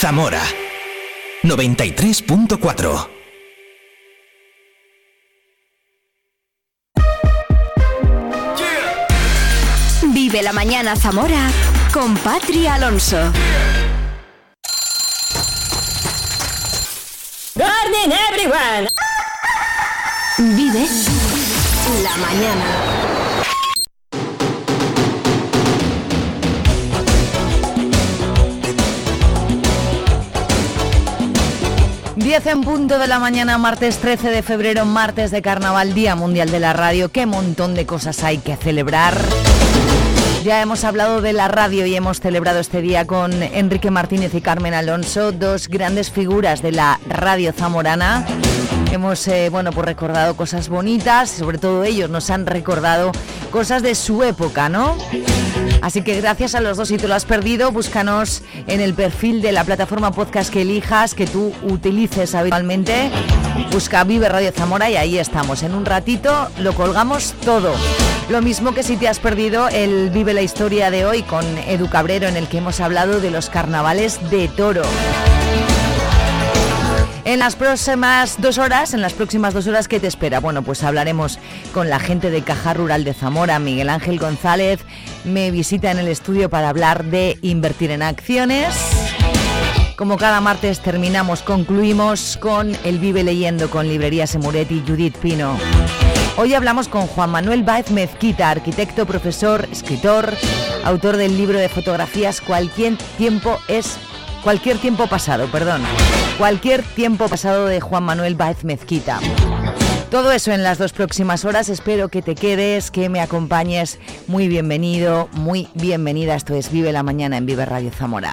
Zamora 93.4 Vive la mañana Zamora con Patri Alonso. Morning everyone. Vive la mañana. 10 en punto de la mañana, martes 13 de febrero, martes de carnaval, Día Mundial de la Radio. Qué montón de cosas hay que celebrar. Ya hemos hablado de la radio y hemos celebrado este día con Enrique Martínez y Carmen Alonso, dos grandes figuras de la radio zamorana. Hemos eh, bueno, pues recordado cosas bonitas, sobre todo ellos nos han recordado cosas de su época, ¿no? Así que gracias a los dos, si te lo has perdido, búscanos en el perfil de la plataforma podcast que elijas, que tú utilices habitualmente. Busca Vive Radio Zamora y ahí estamos. En un ratito lo colgamos todo. Lo mismo que si te has perdido el Vive la Historia de hoy con Edu Cabrero, en el que hemos hablado de los carnavales de toro. En las próximas dos horas, en las próximas dos horas, ¿qué te espera? Bueno, pues hablaremos con la gente de Caja Rural de Zamora. Miguel Ángel González me visita en el estudio para hablar de invertir en acciones. Como cada martes terminamos, concluimos con el Vive Leyendo con Librería Semuret y Judith Pino. Hoy hablamos con Juan Manuel Baez Mezquita, arquitecto, profesor, escritor, autor del libro de fotografías Cualquier tiempo es cualquier tiempo pasado, perdón. Cualquier tiempo pasado de Juan Manuel Baez Mezquita. Todo eso en las dos próximas horas. Espero que te quedes, que me acompañes. Muy bienvenido, muy bienvenida. Esto es Vive la Mañana en Vive Radio Zamora.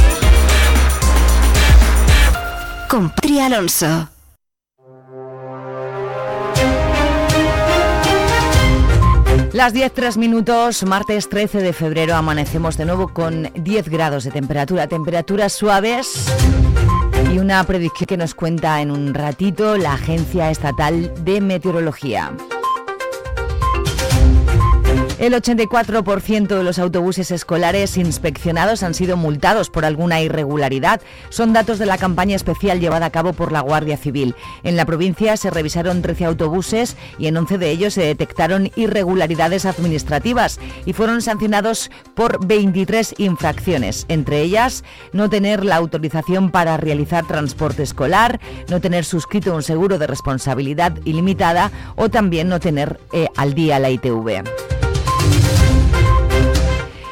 Con Patri Alonso. Las 10, 3 minutos, martes 13 de febrero, amanecemos de nuevo con 10 grados de temperatura, temperaturas suaves y una predicción que nos cuenta en un ratito la Agencia Estatal de Meteorología. El 84% de los autobuses escolares inspeccionados han sido multados por alguna irregularidad. Son datos de la campaña especial llevada a cabo por la Guardia Civil. En la provincia se revisaron 13 autobuses y en 11 de ellos se detectaron irregularidades administrativas y fueron sancionados por 23 infracciones, entre ellas no tener la autorización para realizar transporte escolar, no tener suscrito un seguro de responsabilidad ilimitada o también no tener eh, al día la ITV.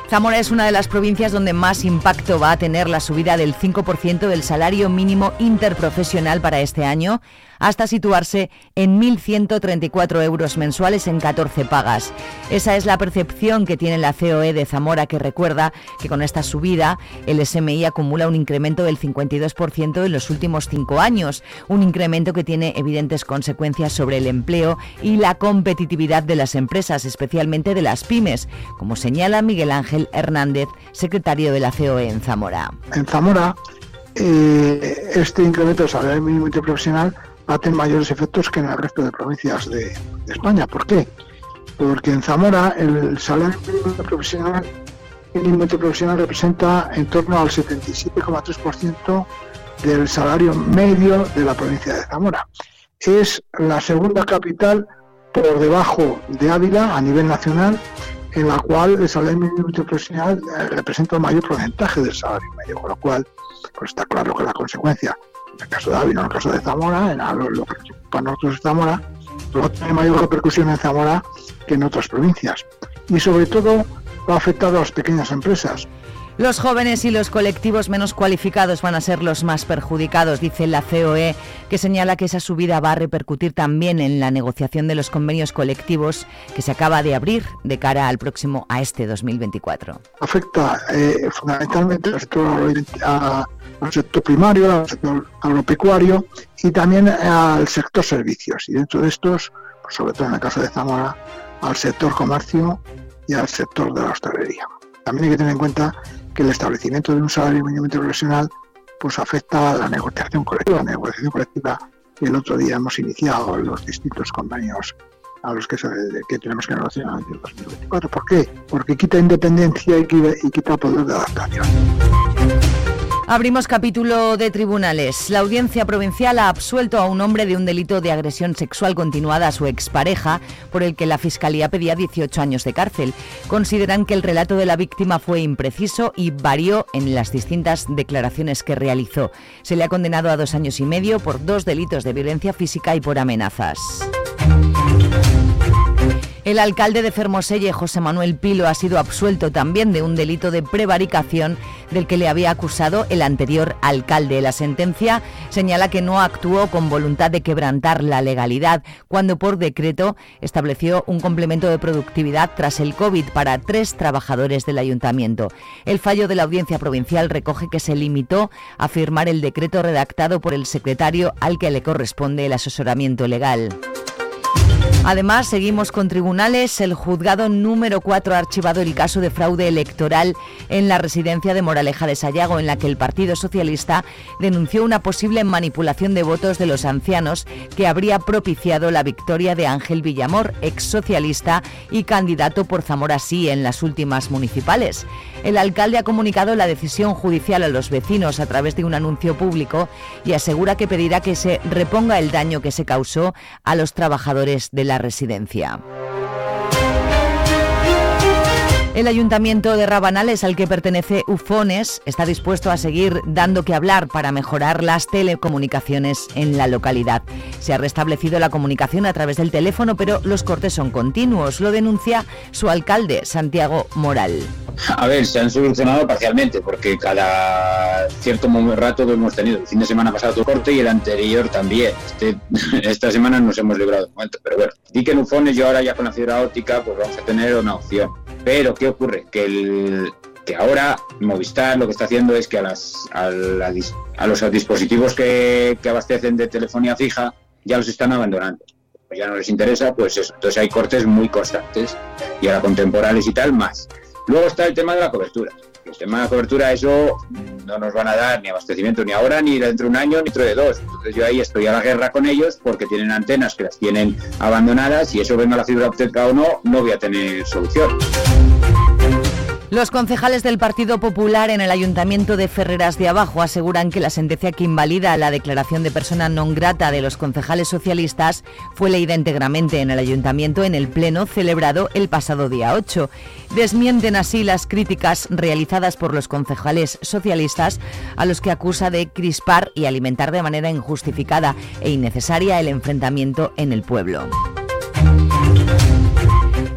Zamora es una de las provincias donde más impacto va a tener la subida del 5% del salario mínimo interprofesional para este año, hasta situarse en 1.134 euros mensuales en 14 pagas. Esa es la percepción que tiene la COE de Zamora, que recuerda que con esta subida el SMI acumula un incremento del 52% en los últimos cinco años, un incremento que tiene evidentes consecuencias sobre el empleo y la competitividad de las empresas, especialmente de las pymes, como señala Miguel Ángel Hernández, secretario de la COE en Zamora. En Zamora, eh, este incremento del salario mínimo interprofesional tener mayores efectos que en el resto de provincias de, España. ¿Por qué? Porque en Zamora el salario mínimo interprofesional, mínimo interprofesional representa en torno al 77,3% del salario medio de la provincia de Zamora. Es la segunda capital por debajo de Ávila a nivel nacional, en la cual el salario mínimo interprofesional eh, representa el mayor porcentaje del salario medio, con lo cual pues está claro que la consecuencia, en el caso de Ávila, en el caso de Zamora, en lo, lo que para nosotros es Zamora, va a tener mayor repercusión en Zamora que en otras provincias. Y sobre todo va a afectar a las pequeñas empresas. Los jóvenes y los colectivos menos cualificados van a ser los más perjudicados, dice la COE, que señala que esa subida va a repercutir también en la negociación de los convenios colectivos que se acaba de abrir de cara al próximo a este 2024. Afecta eh, fundamentalmente al sector a- al sector primario, al sector agropecuario y también al sector servicios. Y dentro de estos, pues sobre todo en el caso de Zamora, al sector comercio y al sector de la hostelería. También hay que tener en cuenta que el establecimiento de un salario mínimo interprofesional pues afecta a la negociación colectiva. La negociación colectiva y el otro día hemos iniciado los distintos convenios a los que, que tenemos que negociar en el 2024. ¿Por qué? Porque quita independencia y quita poder de adaptación. Abrimos capítulo de tribunales. La audiencia provincial ha absuelto a un hombre de un delito de agresión sexual continuada a su expareja, por el que la fiscalía pedía 18 años de cárcel. Consideran que el relato de la víctima fue impreciso y varió en las distintas declaraciones que realizó. Se le ha condenado a dos años y medio por dos delitos de violencia física y por amenazas. El alcalde de Fermoselle, José Manuel Pilo, ha sido absuelto también de un delito de prevaricación del que le había acusado el anterior alcalde. La sentencia señala que no actuó con voluntad de quebrantar la legalidad cuando por decreto estableció un complemento de productividad tras el COVID para tres trabajadores del ayuntamiento. El fallo de la audiencia provincial recoge que se limitó a firmar el decreto redactado por el secretario al que le corresponde el asesoramiento legal. Además, seguimos con tribunales. El juzgado número 4 ha archivado el caso de fraude electoral en la residencia de Moraleja de Sayago, en la que el Partido Socialista denunció una posible manipulación de votos de los ancianos que habría propiciado la victoria de Ángel Villamor, ex socialista y candidato por Zamora Sí en las últimas municipales. El alcalde ha comunicado la decisión judicial a los vecinos a través de un anuncio público y asegura que pedirá que se reponga el daño que se causó a los trabajadores de la residencia. El ayuntamiento de Rabanales, al que pertenece Ufones, está dispuesto a seguir dando que hablar para mejorar las telecomunicaciones en la localidad. Se ha restablecido la comunicación a través del teléfono, pero los cortes son continuos. Lo denuncia su alcalde, Santiago Moral. A ver, se han solucionado parcialmente, porque cada cierto rato lo hemos tenido. El fin de semana pasado tu corte y el anterior también. Este, esta semana nos hemos librado de momento, pero bueno. Di que en Ufones yo ahora ya con la fibra óptica pues vamos a tener una opción. Pero, ¿qué ocurre? Que, el, que ahora Movistar lo que está haciendo es que a, las, a, los dispositivos que, abastecen de telefonía fija ya los están abandonando. Pues ya no les interesa, pues eso. Entonces hay cortes muy constantes y ahora contemporáneos y tal más. Luego está el tema de la cobertura. El tema de la cobertura, eso no nos van a dar ni abastecimiento ni ahora, ni dentro de un año, ni dentro de dos. Entonces yo ahí estoy a la guerra con ellos porque tienen antenas que las tienen abandonadas y eso venga la fibra óptica o no, no voy a tener solución. Los concejales del Partido Popular en el Ayuntamiento de Ferreras de Abajo aseguran que la sentencia que invalida la declaración de persona non grata de los concejales socialistas fue leída íntegramente en el Ayuntamiento en el Pleno celebrado el pasado día 8. Desmienten así las críticas realizadas por los concejales socialistas a los que acusa de crispar y alimentar de manera injustificada e innecesaria el enfrentamiento en el pueblo.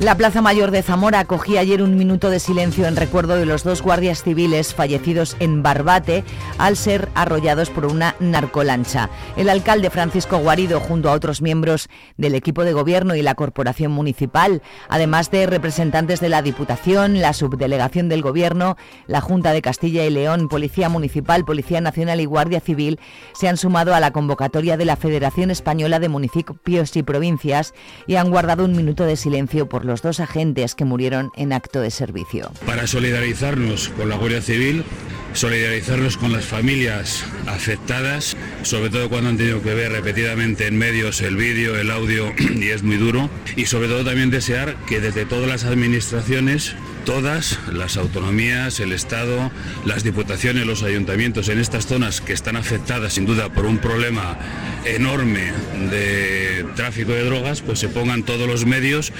La Plaza Mayor de Zamora acogía ayer un minuto de silencio en recuerdo de los dos guardias civiles fallecidos en Barbate al ser arrollados por una narcolancha. El alcalde Francisco Guarido, junto a otros miembros del equipo de gobierno y la corporación municipal, además de representantes de la Diputación, la Subdelegación del Gobierno, la Junta de Castilla y León, Policía Municipal, Policía Nacional y Guardia Civil, se han sumado a la convocatoria de la Federación Española de Municipios y Provincias y han guardado un minuto de silencio por los los dos agentes que murieron en acto de servicio. Para solidarizarnos con la Guardia Civil, solidarizarnos con las familias afectadas, sobre todo cuando han tenido que ver repetidamente en medios el vídeo, el audio, y es muy duro, y sobre todo también desear que desde todas las administraciones todas las autonomías, el Estado, las diputaciones, los ayuntamientos en estas zonas que están afectadas sin duda por un problema enorme de tráfico de drogas, pues se pongan todos los medios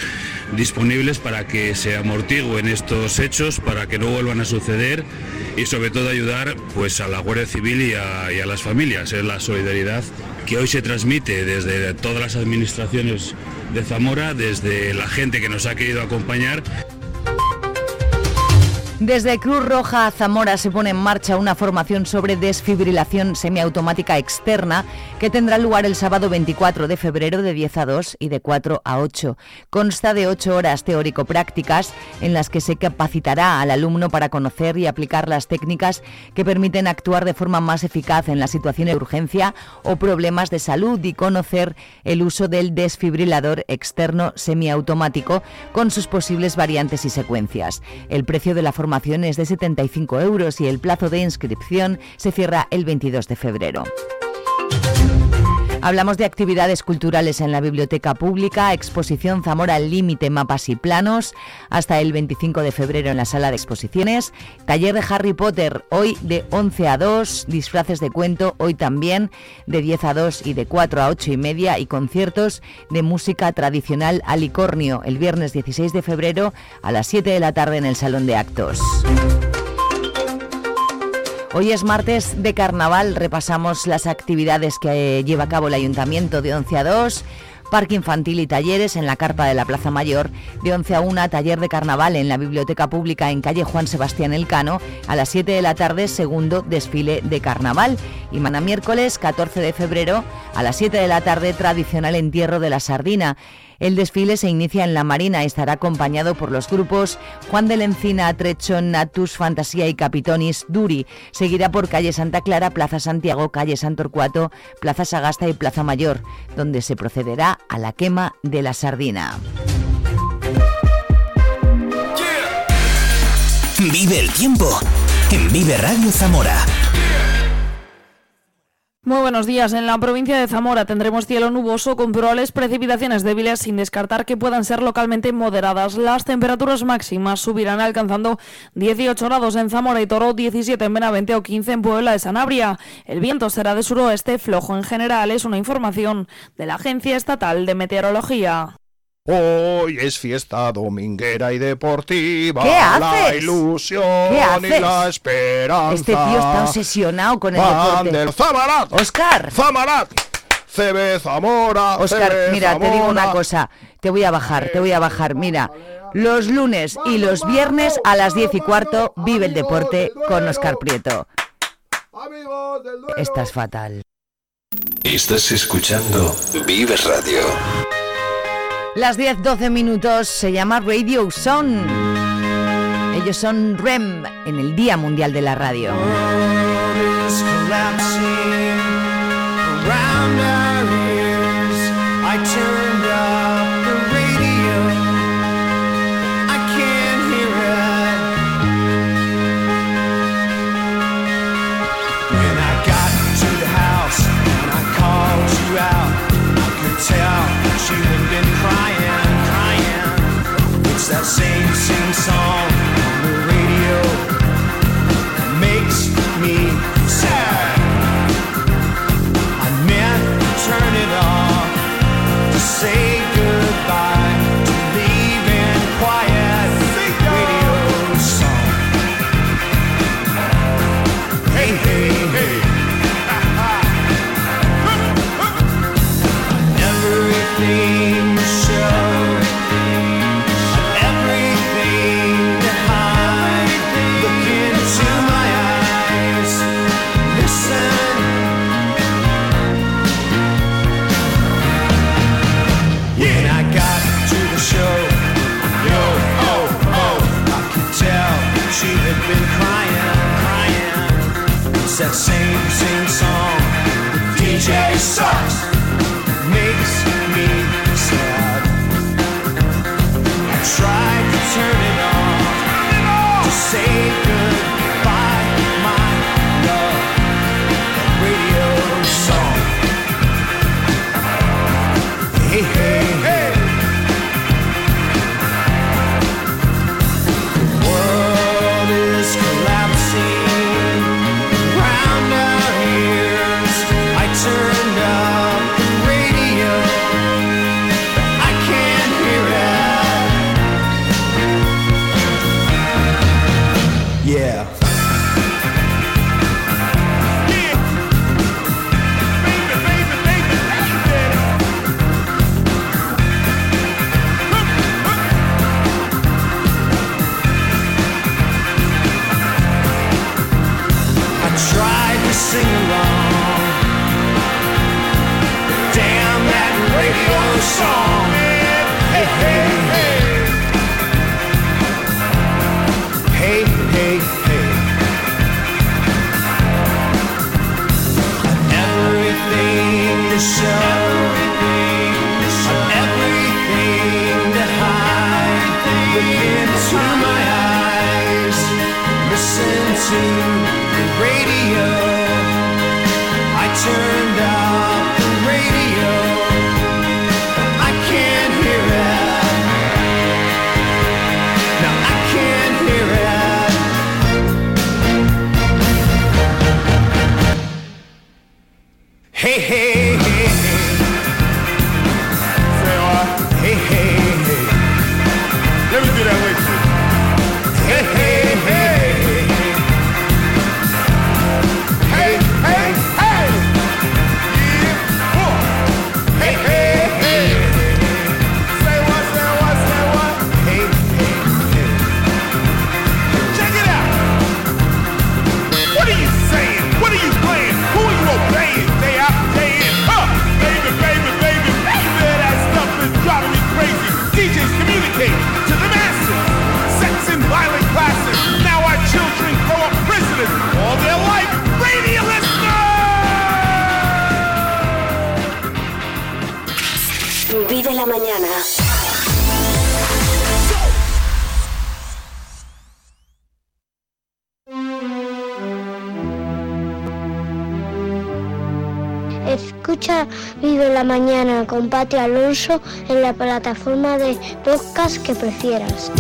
disponibles para que se amortiguen estos hechos, para que no vuelvan a suceder y sobre todo ayudar pues a la Guardia Civil y a, y a las familias. Es la solidaridad que hoy se transmite desde todas las administraciones de Zamora, desde la gente que nos ha querido acompañar Desde Cruz Roja a Zamora se pone en marcha una formación sobre desfibrilación semiautomática externa que tendrá lugar el sábado 24 de febrero de 10 a 2 y de 4 a 8. Consta de 8 horas teórico-prácticas en las que se capacitará al alumno para conocer y aplicar las técnicas que permiten actuar de forma más eficaz en las situaciones de urgencia o problemas de salud y conocer el uso del desfibrilador externo semiautomático con sus posibles variantes y secuencias. El precio de la formación de 75 euros y el plazo de inscripción se cierra el 22 de febrero. Hablamos de actividades culturales en la biblioteca pública, exposición Zamora al Límite, mapas y planos, hasta el 25 de febrero en la sala de exposiciones, taller de Harry Potter, hoy de 11 a 2, disfraces de cuento, hoy también de 10 a 2 y de 4 a 8 y media, y conciertos de música tradicional Alicornio, el viernes 16 de febrero a las 7 de la tarde en el Salón de Actos. Hoy es martes de carnaval, repasamos las actividades que lleva a cabo el Ayuntamiento de 11 a 2 parque infantil y talleres en la carpa de la Plaza Mayor, de 11 a 1 taller de carnaval en la Biblioteca Pública en calle Juan Sebastián Elcano, a las 7 de la tarde segundo desfile de carnaval y mañana miércoles 14 de febrero a las 7 de la tarde tradicional entierro de la sardina. El desfile se inicia en la Marina y estará acompañado por los grupos Juan de Lencina, Trechón, Natus, Fantasía y Capitonis Duri. Seguirá por calle Santa Clara, Plaza Santiago, calle Santorcuato, Plaza Sagasta y Plaza Mayor, donde se procederá a la quema de la sardina. Vive el tiempo en Vive Radio Zamora. Muy buenos días. En la provincia de Zamora tendremos cielo nuboso con probables precipitaciones débiles sin descartar que puedan ser localmente moderadas. Las temperaturas máximas subirán alcanzando 18 grados en Zamora y Toro, 17 en Benavente o 15 en Puebla de Sanabria. El viento será de suroeste flojo en general. Es una información de la Agencia Estatal de Meteorología. Hoy es fiesta dominguera y deportiva. ¿Qué haces? La ilusión ¿Qué haces? y la esperanza. Este tío está obsesionado con el Van deporte. del Zamarat. Oscar. Zamarat. CB Zamora. Oscar, CB mira, te digo una cosa. Te voy a bajar, te voy a bajar. Mira, los lunes y los viernes a las 10 y cuarto vive el deporte con Oscar Prieto. Amigos del Duero. Estás fatal. Estás escuchando Vive Radio. Las 10-12 minutos se llama Radio Son. Ellos son REM en el Día Mundial de la Radio. That same sing song Pati Alonso en la plataforma de podcast que prefieras.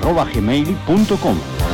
viveradiozamora.gmail.com Watching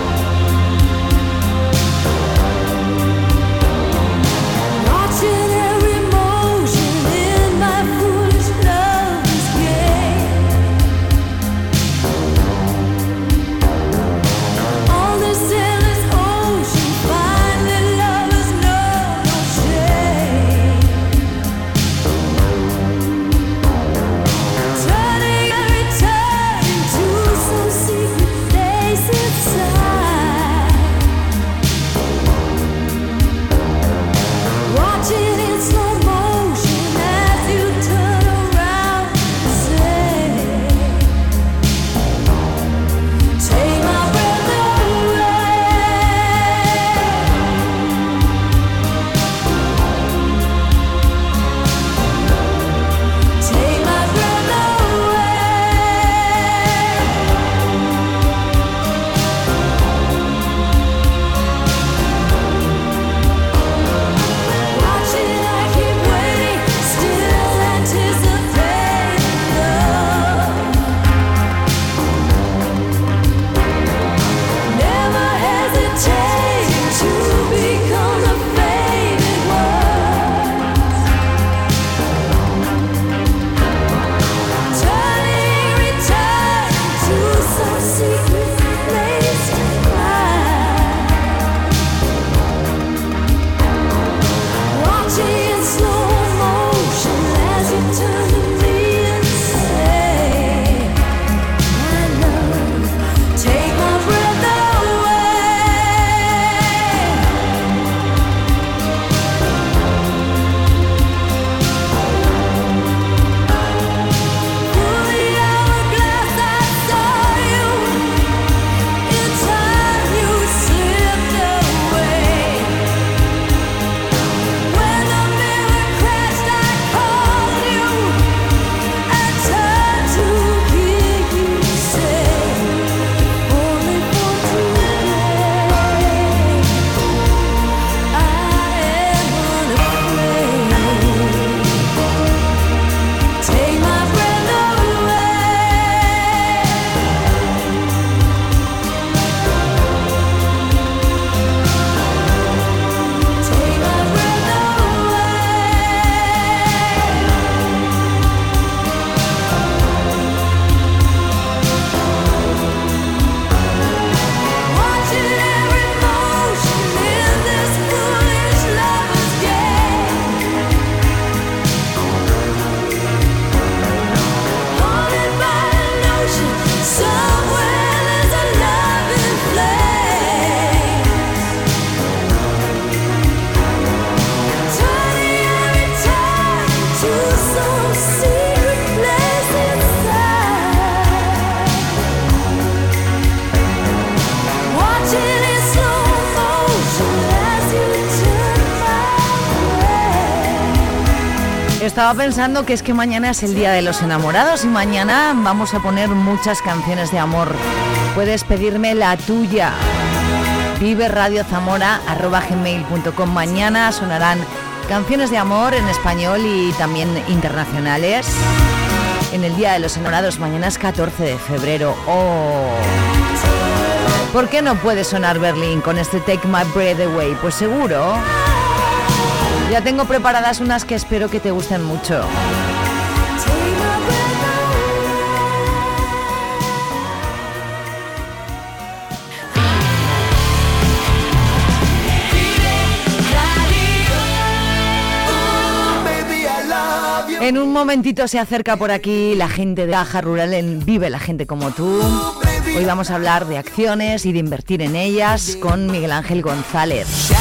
Estaba pensando que es que mañana es el Día de los Enamorados y mañana vamos a poner muchas canciones de amor. Puedes pedirme la tuya. Vive Radio Zamora gmail.com. Mañana sonarán canciones de amor en español y también internacionales. En el Día de los Enamorados, mañana es 14 de febrero. Oh. ¿Por qué no puede sonar Berlín con este Take My Breath Away? Pues seguro. Ya tengo preparadas unas que espero que te gusten mucho. En un momentito se acerca por aquí la gente de Caja Rural en Vive la gente como tú. Hoy vamos a hablar de acciones y de invertir en ellas con Miguel Ángel González.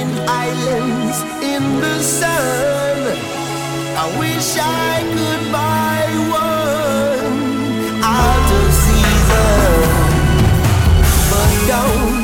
Stalking islands in the sun. I wish I could buy one out of season, but don't.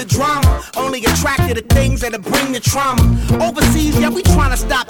The drama, only attracted to things that'll bring the trauma. Overseas, yeah, we trying to stop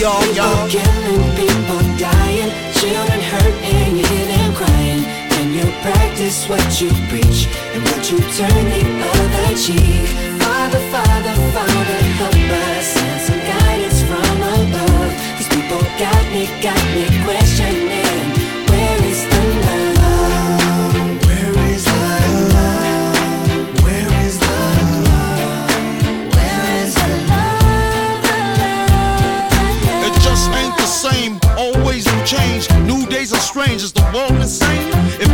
y'all, y'all. People killing, people dying, children hurt and you hear them crying. Can you practice what you preach and would you turn the other cheek? Father, Father, Father, help us send some guidance from above. These people got me, got me questioning. Change. New days are strange, is the world insane?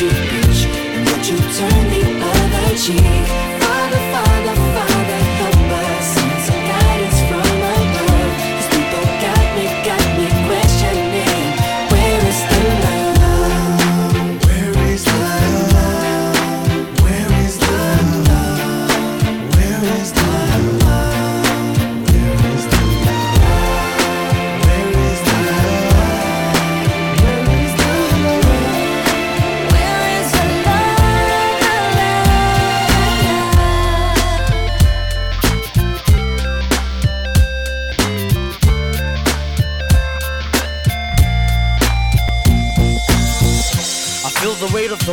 You and you turn the other cheek?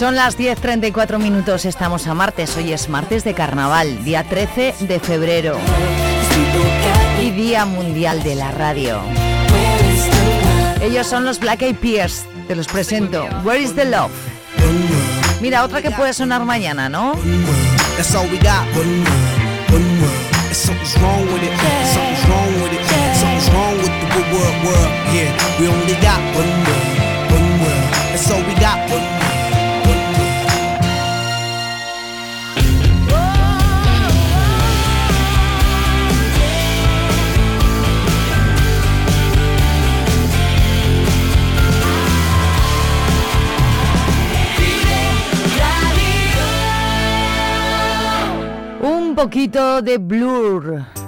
Son las 10.34 minutos, estamos a martes, hoy es martes de carnaval, día 13 de febrero y Día Mundial de la Radio. Ellos son los Black Eyed Peas, te los presento. Where is the love? Mira, otra que puede sonar mañana, ¿no? Poquito de blur.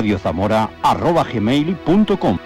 viveradiozamora.gmail.com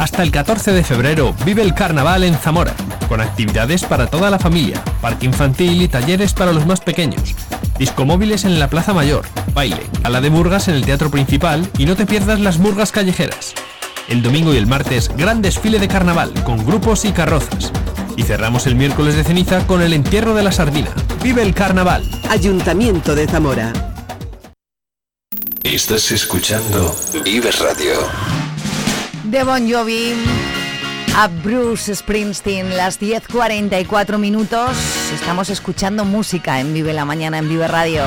Hasta el 14 de febrero vive el carnaval en Zamora, con actividades para toda la familia, parque infantil y talleres para los más pequeños. Discomóviles en la Plaza Mayor, baile, a la de Murgas en el Teatro Principal y no te pierdas las murgas callejeras. El domingo y el martes, gran desfile de carnaval con grupos y carrozas. Y cerramos el miércoles de ceniza con el entierro de la sardina. ¡Vive el carnaval! Ayuntamiento de Zamora. Estás escuchando Vives Radio. De Bon Jovi a Bruce Springsteen, las 10.44 minutos. Estamos escuchando música en Vive la Mañana en Vive Radio.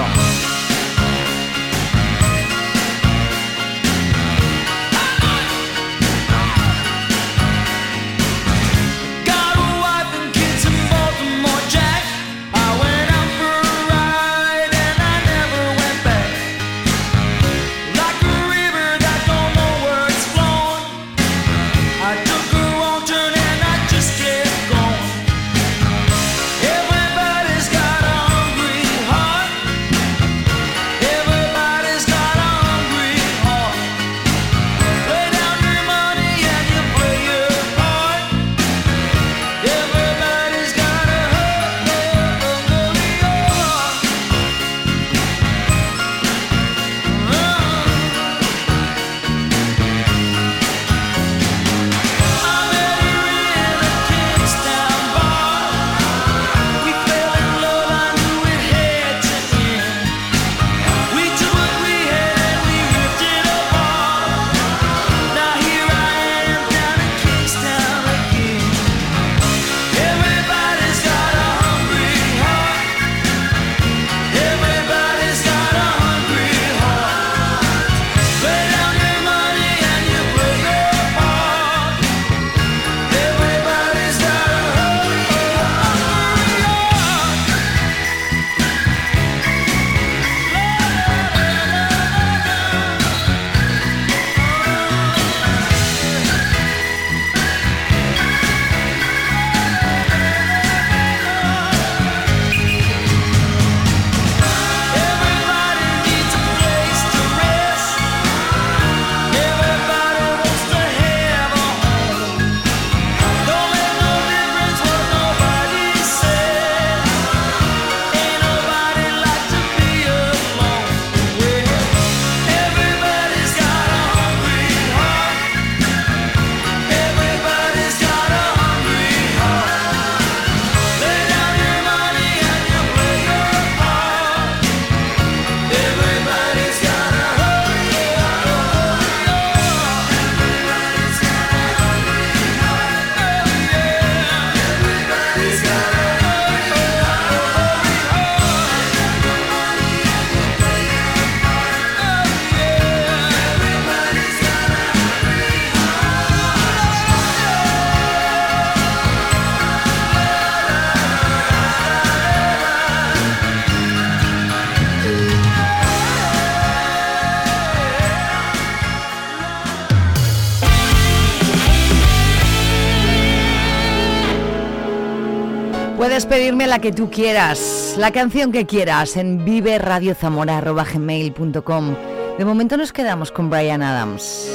Puedes pedirme la que tú quieras, la canción que quieras en viveradiozamora.gmail.com. De momento nos quedamos con Brian Adams.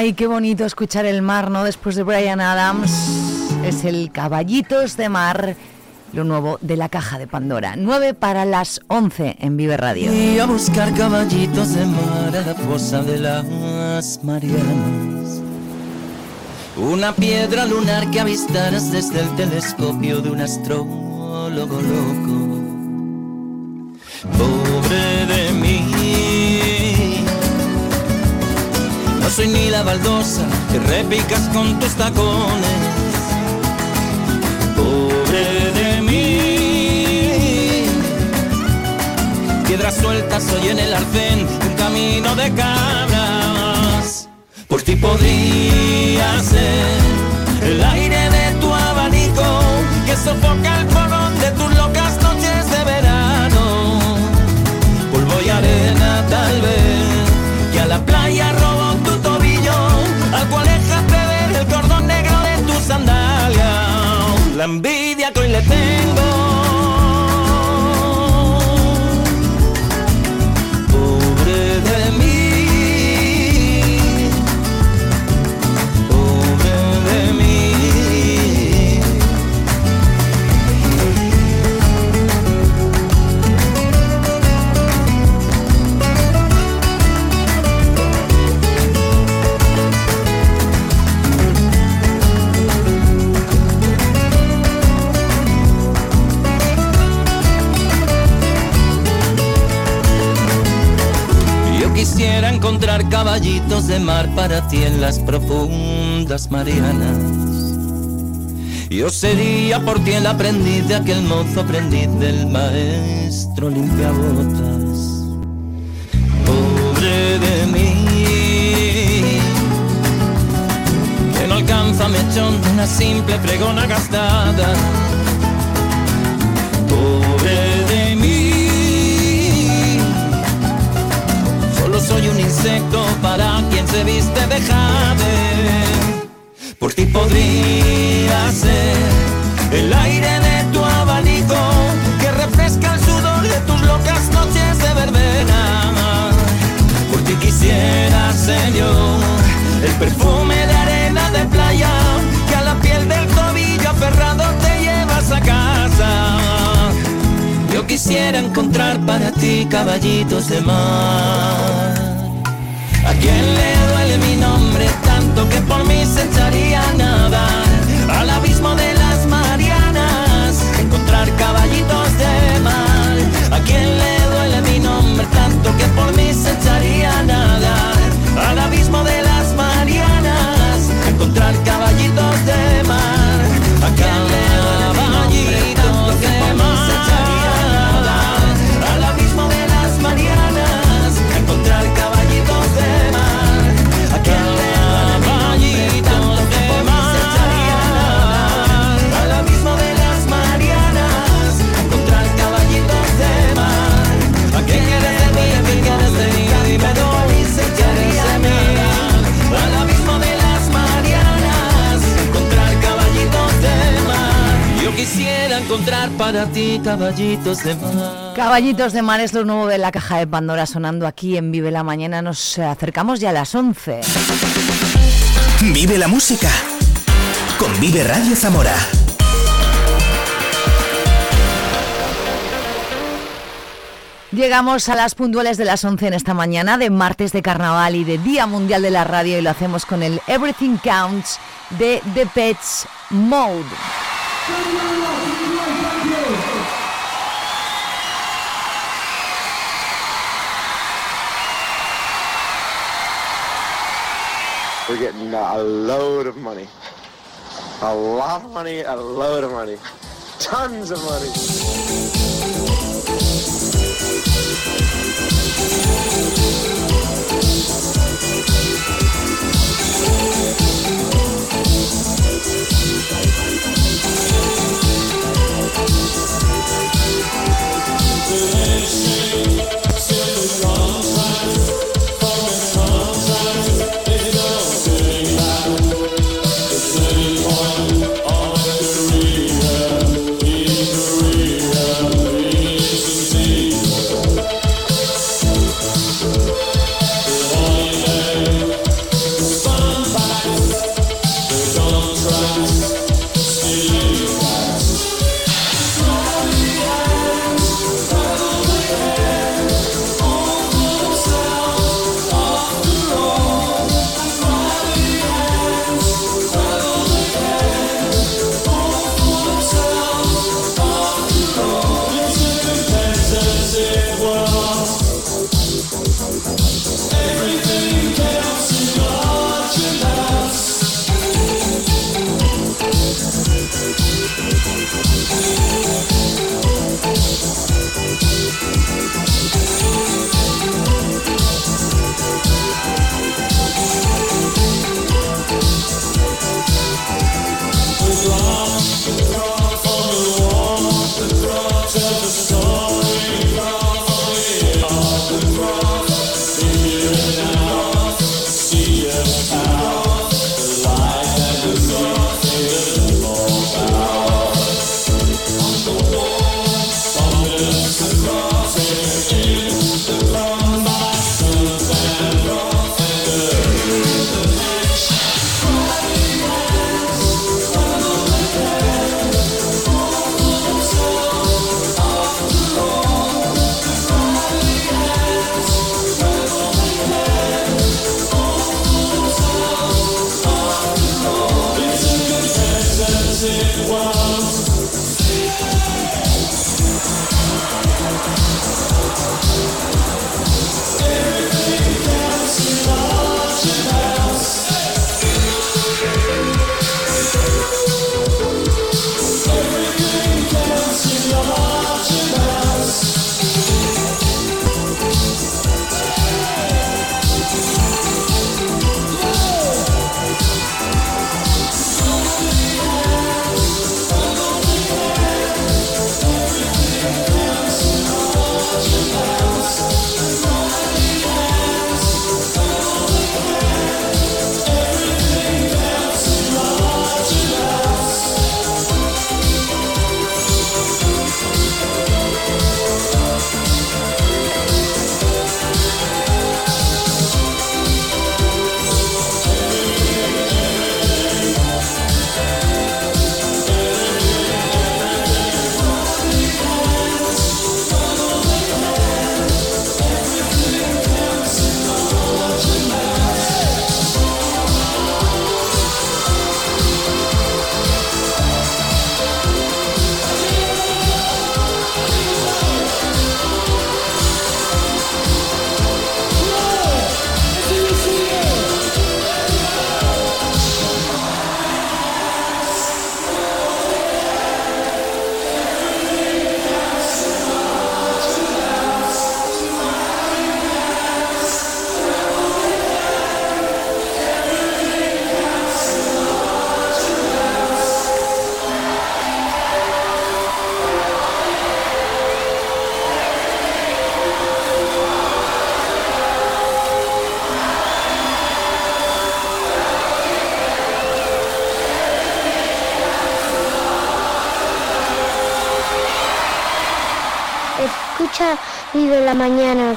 Ay, qué bonito escuchar el mar, ¿no? Después de Brian Adams. Es el Caballitos de Mar, lo nuevo de la caja de Pandora. 9 para las 11 en Vive Radio. Y a buscar caballitos de mar a la fosa de las Marianas. Una piedra lunar que avistarás desde el telescopio de un astrólogo loco. Pobre de mí. Soy ni la baldosa que repicas con tus tacones. Pobre de mí. Piedras sueltas soy en el arcén, un camino de cabras. Por ti podría ser el aire de tu abanico que sofoca el fogón de tus locas noches de verano. Polvo y arena tal vez, que a la playa roba envidia que hoy le tengo. Encontrar caballitos de mar para ti en las profundas Marianas. Yo sería por ti el aprendiz de aquel mozo aprendiz del maestro limpiabotas. Pobre de mí, que no alcanza mechón de una simple fregona gastada. Insecto para quien se viste de jade. Por ti podría ser el aire de tu abanico que refresca el sudor de tus locas noches de verbena. Por ti quisiera ser yo el perfume de arena de playa que a la piel del tobillo aferrado te llevas a casa. Yo quisiera encontrar para ti caballitos de mar. ¿A quién le duele mi nombre tanto que por mí se echaría a nadar al abismo de las Marianas? Encontrar caballitos de mar. ¿A quién le duele mi nombre tanto que por mí se echaría a nadar al abismo de las Marianas? Encontrar caballitos de mar. Encontrar para ti caballitos de mar. Caballitos de mar es lo nuevo de la caja de Pandora sonando aquí en Vive la Mañana. Nos acercamos ya a las 11. Vive la música con Vive Radio Zamora. Llegamos a las puntuales de las 11 en esta mañana de martes de carnaval y de Día Mundial de la Radio y lo hacemos con el Everything Counts de The Pets Mode. We're getting a load of money. A lot of money, a load of money. Tons of money.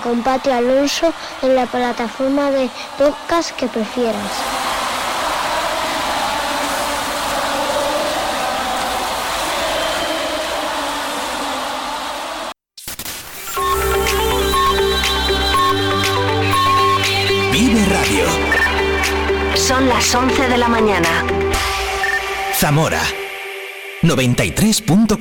Con Pati Alonso en la plataforma de podcast que prefieras. Vive Radio. Son las 11 de la mañana. Zamora 93.4